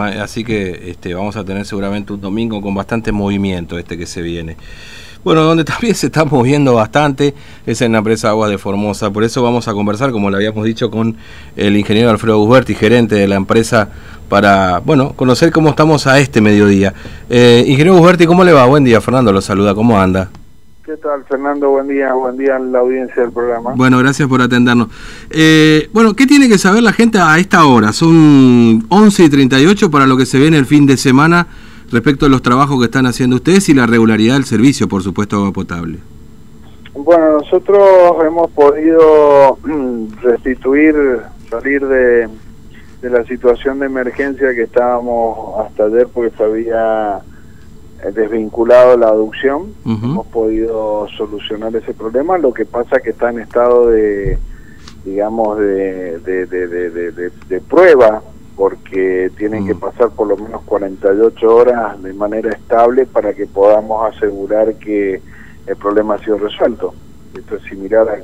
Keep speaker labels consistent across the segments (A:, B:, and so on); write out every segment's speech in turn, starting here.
A: Así que este, vamos a tener seguramente un domingo con bastante movimiento este que se viene. Bueno, donde también se está moviendo bastante es en la empresa Aguas de Formosa. Por eso vamos a conversar, como le habíamos dicho, con el ingeniero Alfredo Gusberti, gerente de la empresa, para, bueno, conocer cómo estamos a este mediodía. Eh, ingeniero Gusberti, ¿cómo le va? Buen día, Fernando lo saluda. ¿Cómo anda?
B: ¿Qué tal, Fernando? Buen día, buen día a la audiencia del programa.
A: Bueno, gracias por atendernos. Eh, bueno, ¿qué tiene que saber la gente a esta hora? Son 11 y 38 para lo que se ve en el fin de semana respecto a los trabajos que están haciendo ustedes y la regularidad del servicio, por supuesto, agua potable.
B: Bueno, nosotros hemos podido mm, restituir, salir de, la situación de emergencia que estábamos hasta ayer porque se había desvinculado la adopción. Hemos podido solucionar ese problema. Lo que pasa es que está en estado de, digamos, de, de, de, de prueba porque tienen que mm. pasar por lo menos 48 horas de manera estable para que podamos asegurar que el problema ha sido resuelto. Esto es similar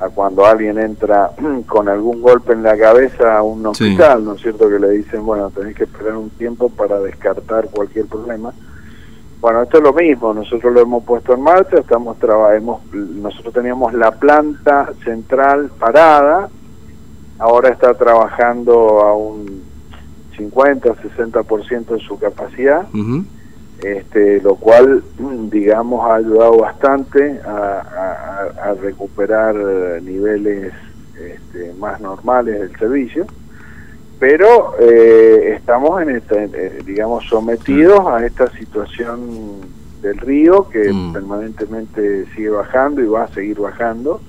B: a, cuando alguien entra con algún golpe en la cabeza a un hospital, ¿no es cierto? Que le dicen, bueno, tenés que esperar un tiempo para descartar cualquier problema. Bueno, esto es lo mismo, nosotros lo hemos puesto en marcha, estamos trabajemos, nosotros teníamos la planta central parada, ahora está trabajando a un 50, 60% de su capacidad, este, lo cual, digamos, ha ayudado bastante a, recuperar niveles este, más normales del servicio, pero eh, estamos, en este, digamos, sometidos a esta situación del río que mm. permanentemente sigue bajando y va a seguir bajando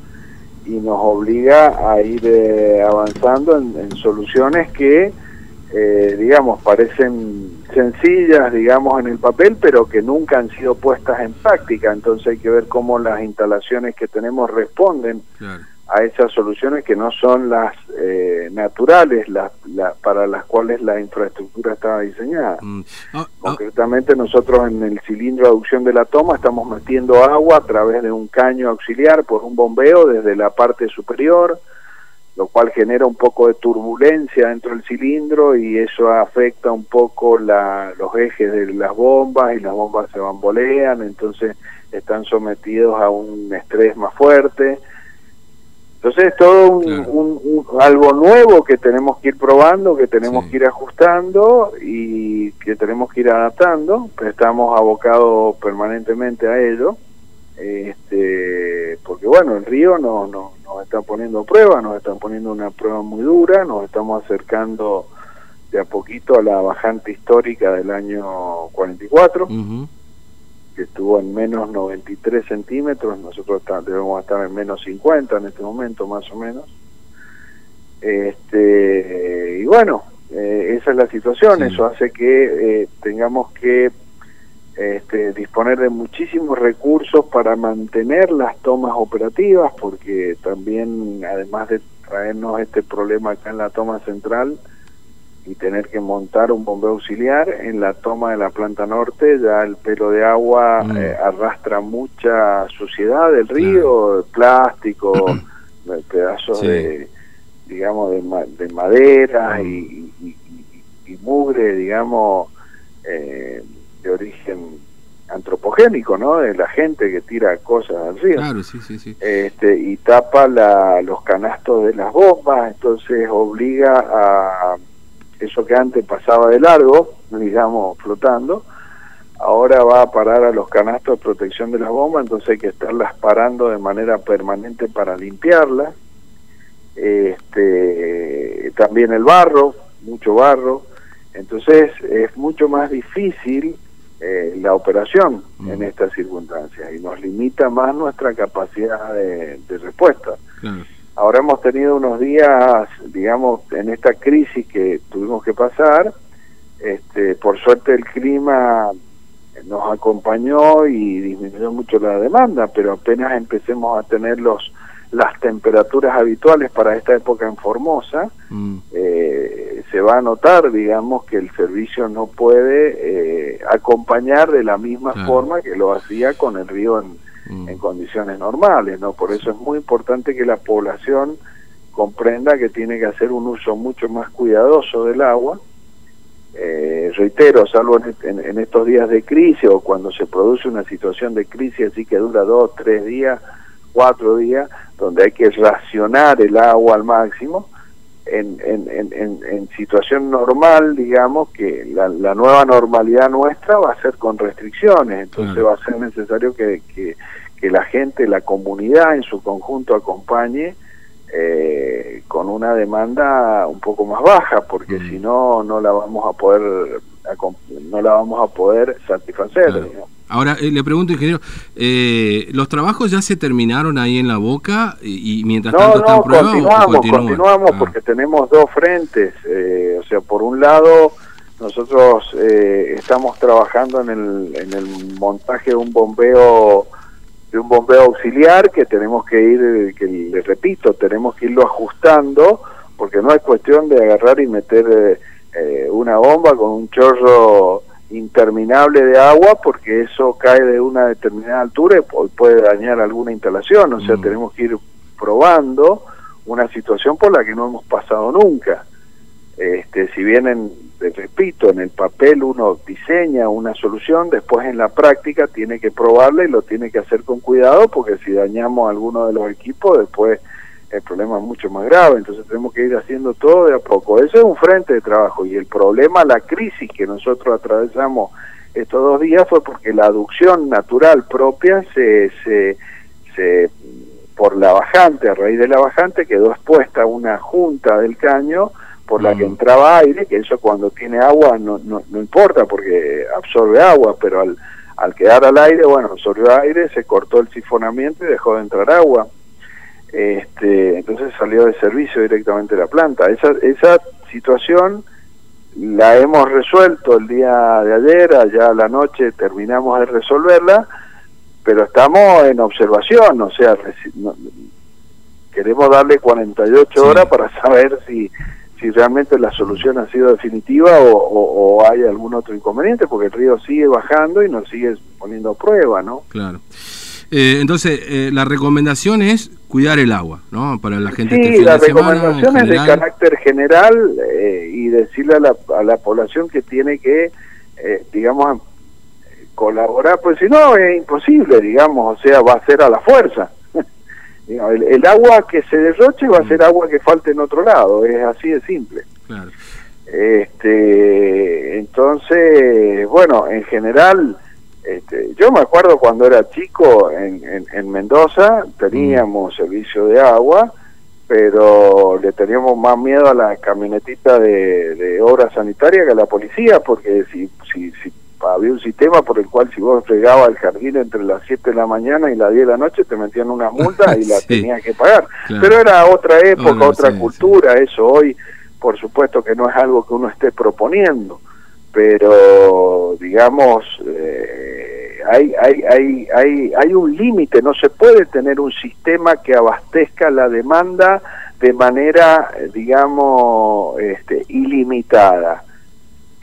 B: y nos obliga a ir eh, avanzando en, soluciones que, eh, digamos, parecen sencillas, digamos, en el papel, pero que nunca han sido puestas en práctica. Entonces hay que ver cómo las instalaciones que tenemos responden a esas soluciones que no son las eh, naturales las, para las cuales la infraestructura estaba diseñada. Mm. Concretamente nosotros en el cilindro de aducción de la toma estamos metiendo agua a través de un caño auxiliar por un bombeo desde la parte superior, lo cual genera un poco de turbulencia dentro del cilindro y eso afecta un poco la, los ejes de las bombas y las bombas se bambolean, entonces están sometidos a un estrés más fuerte entonces es todo un, algo nuevo que tenemos que ir probando, que tenemos que ir ajustando y que tenemos que ir adaptando, pero estamos abocados permanentemente a ello, este, porque bueno, el río no, no, nos está poniendo pruebas, nos están poniendo una prueba muy dura, nos estamos acercando de a poquito a la bajante histórica del año 44 que estuvo en menos 93 centímetros, nosotros debemos estar en menos 50 en este momento más o menos. Este, y bueno, eh, esa es la situación, eso hace que eh, tengamos que este, disponer de muchísimos recursos para mantener las tomas operativas, porque también, además de traernos este problema acá en la toma central, y tener que montar un bombeo auxiliar en la toma de la planta norte ya el pelo de agua mm. eh, arrastra mucha suciedad del río plástico pedazos de digamos de, madera mm. y, mugre digamos eh, de origen antropogénico, ¿no? De la gente que tira cosas al río.
A: Claro, sí, sí, sí.
B: Este, y tapa la, los canastos de las bombas, entonces obliga a eso que antes pasaba de largo, digamos, flotando, ahora va a parar a los canastos de protección de las bombas, entonces hay que estarlas parando de manera permanente para limpiarlas. Este, también el barro, mucho barro, entonces es mucho más difícil eh, la operación en mm. estas circunstancias y nos limita más nuestra capacidad de, respuesta. Ahora hemos tenido unos días, digamos, en esta crisis que que pasar. Este, por suerte el clima nos acompañó y disminuyó mucho la demanda, pero apenas empecemos a tener los las temperaturas habituales para esta época en Formosa, mm. eh, se va a notar, digamos, que el servicio no puede eh, acompañar de la misma forma que lo hacía con el río en, Mm. en condiciones normales, ¿no? Por eso es muy importante que la población comprenda que tiene que hacer un uso mucho más cuidadoso del agua. Reitero, salvo en, estos días de crisis o cuando se produce una situación de crisis así que dura dos, tres días, cuatro días, donde hay que racionar el agua al máximo, en, en, en, en situación normal, digamos, que la, la, nueva normalidad nuestra va a ser con restricciones, entonces va a ser necesario que, que, que, la gente, la comunidad en su conjunto acompañe eh, con una demanda un poco más baja, porque mm. si no, no la vamos a poder no la vamos a poder satisfacer.
A: Ahora, eh, le pregunto, ingeniero, eh, ¿los trabajos ya se terminaron ahí en la boca y, mientras tanto están
B: continuamos, continuamos ah. porque tenemos dos frentes. Eh, o sea, por un lado, nosotros estamos trabajando en el, en el montaje de un bombeo de un bombeo auxiliar que tenemos que ir, que les repito, tenemos que irlo ajustando porque no es cuestión de agarrar y meter una bomba con un chorro interminable de agua porque eso cae de una determinada altura y puede dañar alguna instalación, o sea, mm. tenemos que ir probando una situación por la que no hemos pasado nunca. Este, si bien, en, repito, en el papel uno diseña una solución, después en la práctica tiene que probarla y lo tiene que hacer con cuidado porque si dañamos alguno de los equipos, después el problema es mucho más grave, entonces tenemos que ir haciendo todo de a poco. Ese es un frente de trabajo y el problema, la crisis que nosotros atravesamos estos dos días fue porque la aducción natural propia se, se, se por la bajante, a raíz de la bajante quedó expuesta una junta del caño por la que entraba aire, que eso cuando tiene agua no, no, no importa porque absorbe agua, pero al, al quedar al aire, bueno, absorbió aire, se cortó el sifonamiento y dejó de entrar agua. Este, entonces salió de servicio directamente la planta. Esa, esa situación la hemos resuelto el día de ayer, allá a la noche terminamos de resolverla, pero estamos en observación, o sea, queremos darle 48 horas para saber si, si realmente la solución ha sido definitiva o, o, hay algún otro inconveniente, porque el río sigue bajando y nos sigue poniendo prueba, ¿no?
A: Claro. Eh, entonces, eh, la recomendación es cuidar el agua, ¿no? Para la gente
B: sí, la recomendación es de carácter general eh, y decirle a la, a la población que tiene que, digamos, colaborar, pues si no es imposible, digamos, o sea, va a ser a la fuerza. El, el, agua que se derroche va a ser mm. agua que falte en otro lado, es así de simple. Claro. Este, entonces, bueno, en general este, yo me acuerdo cuando era chico en, en, Mendoza, teníamos mm. servicio de agua, pero le teníamos más miedo a la camionetita de, de obra sanitaria que a la policía, porque si, si, si había un sistema por el cual si vos llegabas al jardín entre las 7 de la mañana y las 10 de la noche te metían una multa y la tenías que pagar. Pero era otra época, otra cultura, eso hoy por supuesto que no es algo que uno esté proponiendo, pero digamos... Eh, hay, hay, hay, hay, hay un límite, no se puede tener un sistema que abastezca la demanda de manera, digamos, este, ilimitada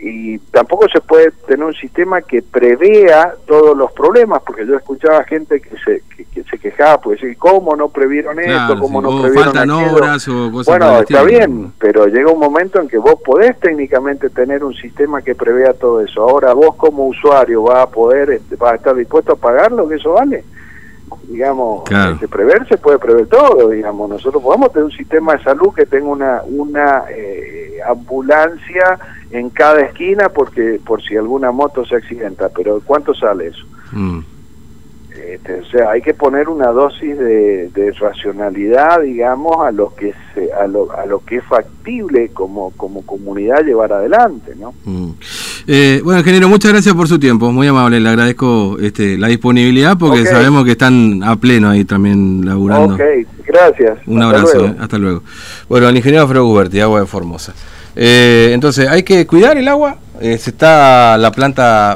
B: y tampoco se puede tener un sistema que prevea todos los problemas, porque yo escuchaba gente que se, que, se quejaba, pues ¿cómo no previeron esto? ¿Cómo no previeron
A: faltan obras o cosas
B: Bueno, está bien, pero llega un momento en que vos podés técnicamente tener un sistema que prevea todo eso. Ahora vos como usuario vas a poder, este, vas a estar dispuesto a pagar lo que eso vale. Digamos, este, prever se puede prever todo, digamos, nosotros podemos tener un sistema de salud que tenga una, una eh, ambulancia en cada esquina porque por si alguna moto se accidenta, pero ¿cuánto sale eso? Mm. Este, o sea, hay que poner una dosis de, racionalidad, digamos, a lo que se, a lo, a lo que es factible como, como comunidad llevar adelante, ¿no?
A: Mm. Eh, bueno, ingeniero, muchas gracias por su tiempo, muy amable, le agradezco este, la disponibilidad porque sabemos que están a pleno ahí también laburando.
B: Ok, gracias.
A: Un abrazo, eh, hasta luego. Bueno, el ingeniero Alfredo Guberti, Agua de Formosa. Eh, entonces, hay que cuidar el agua, se está la planta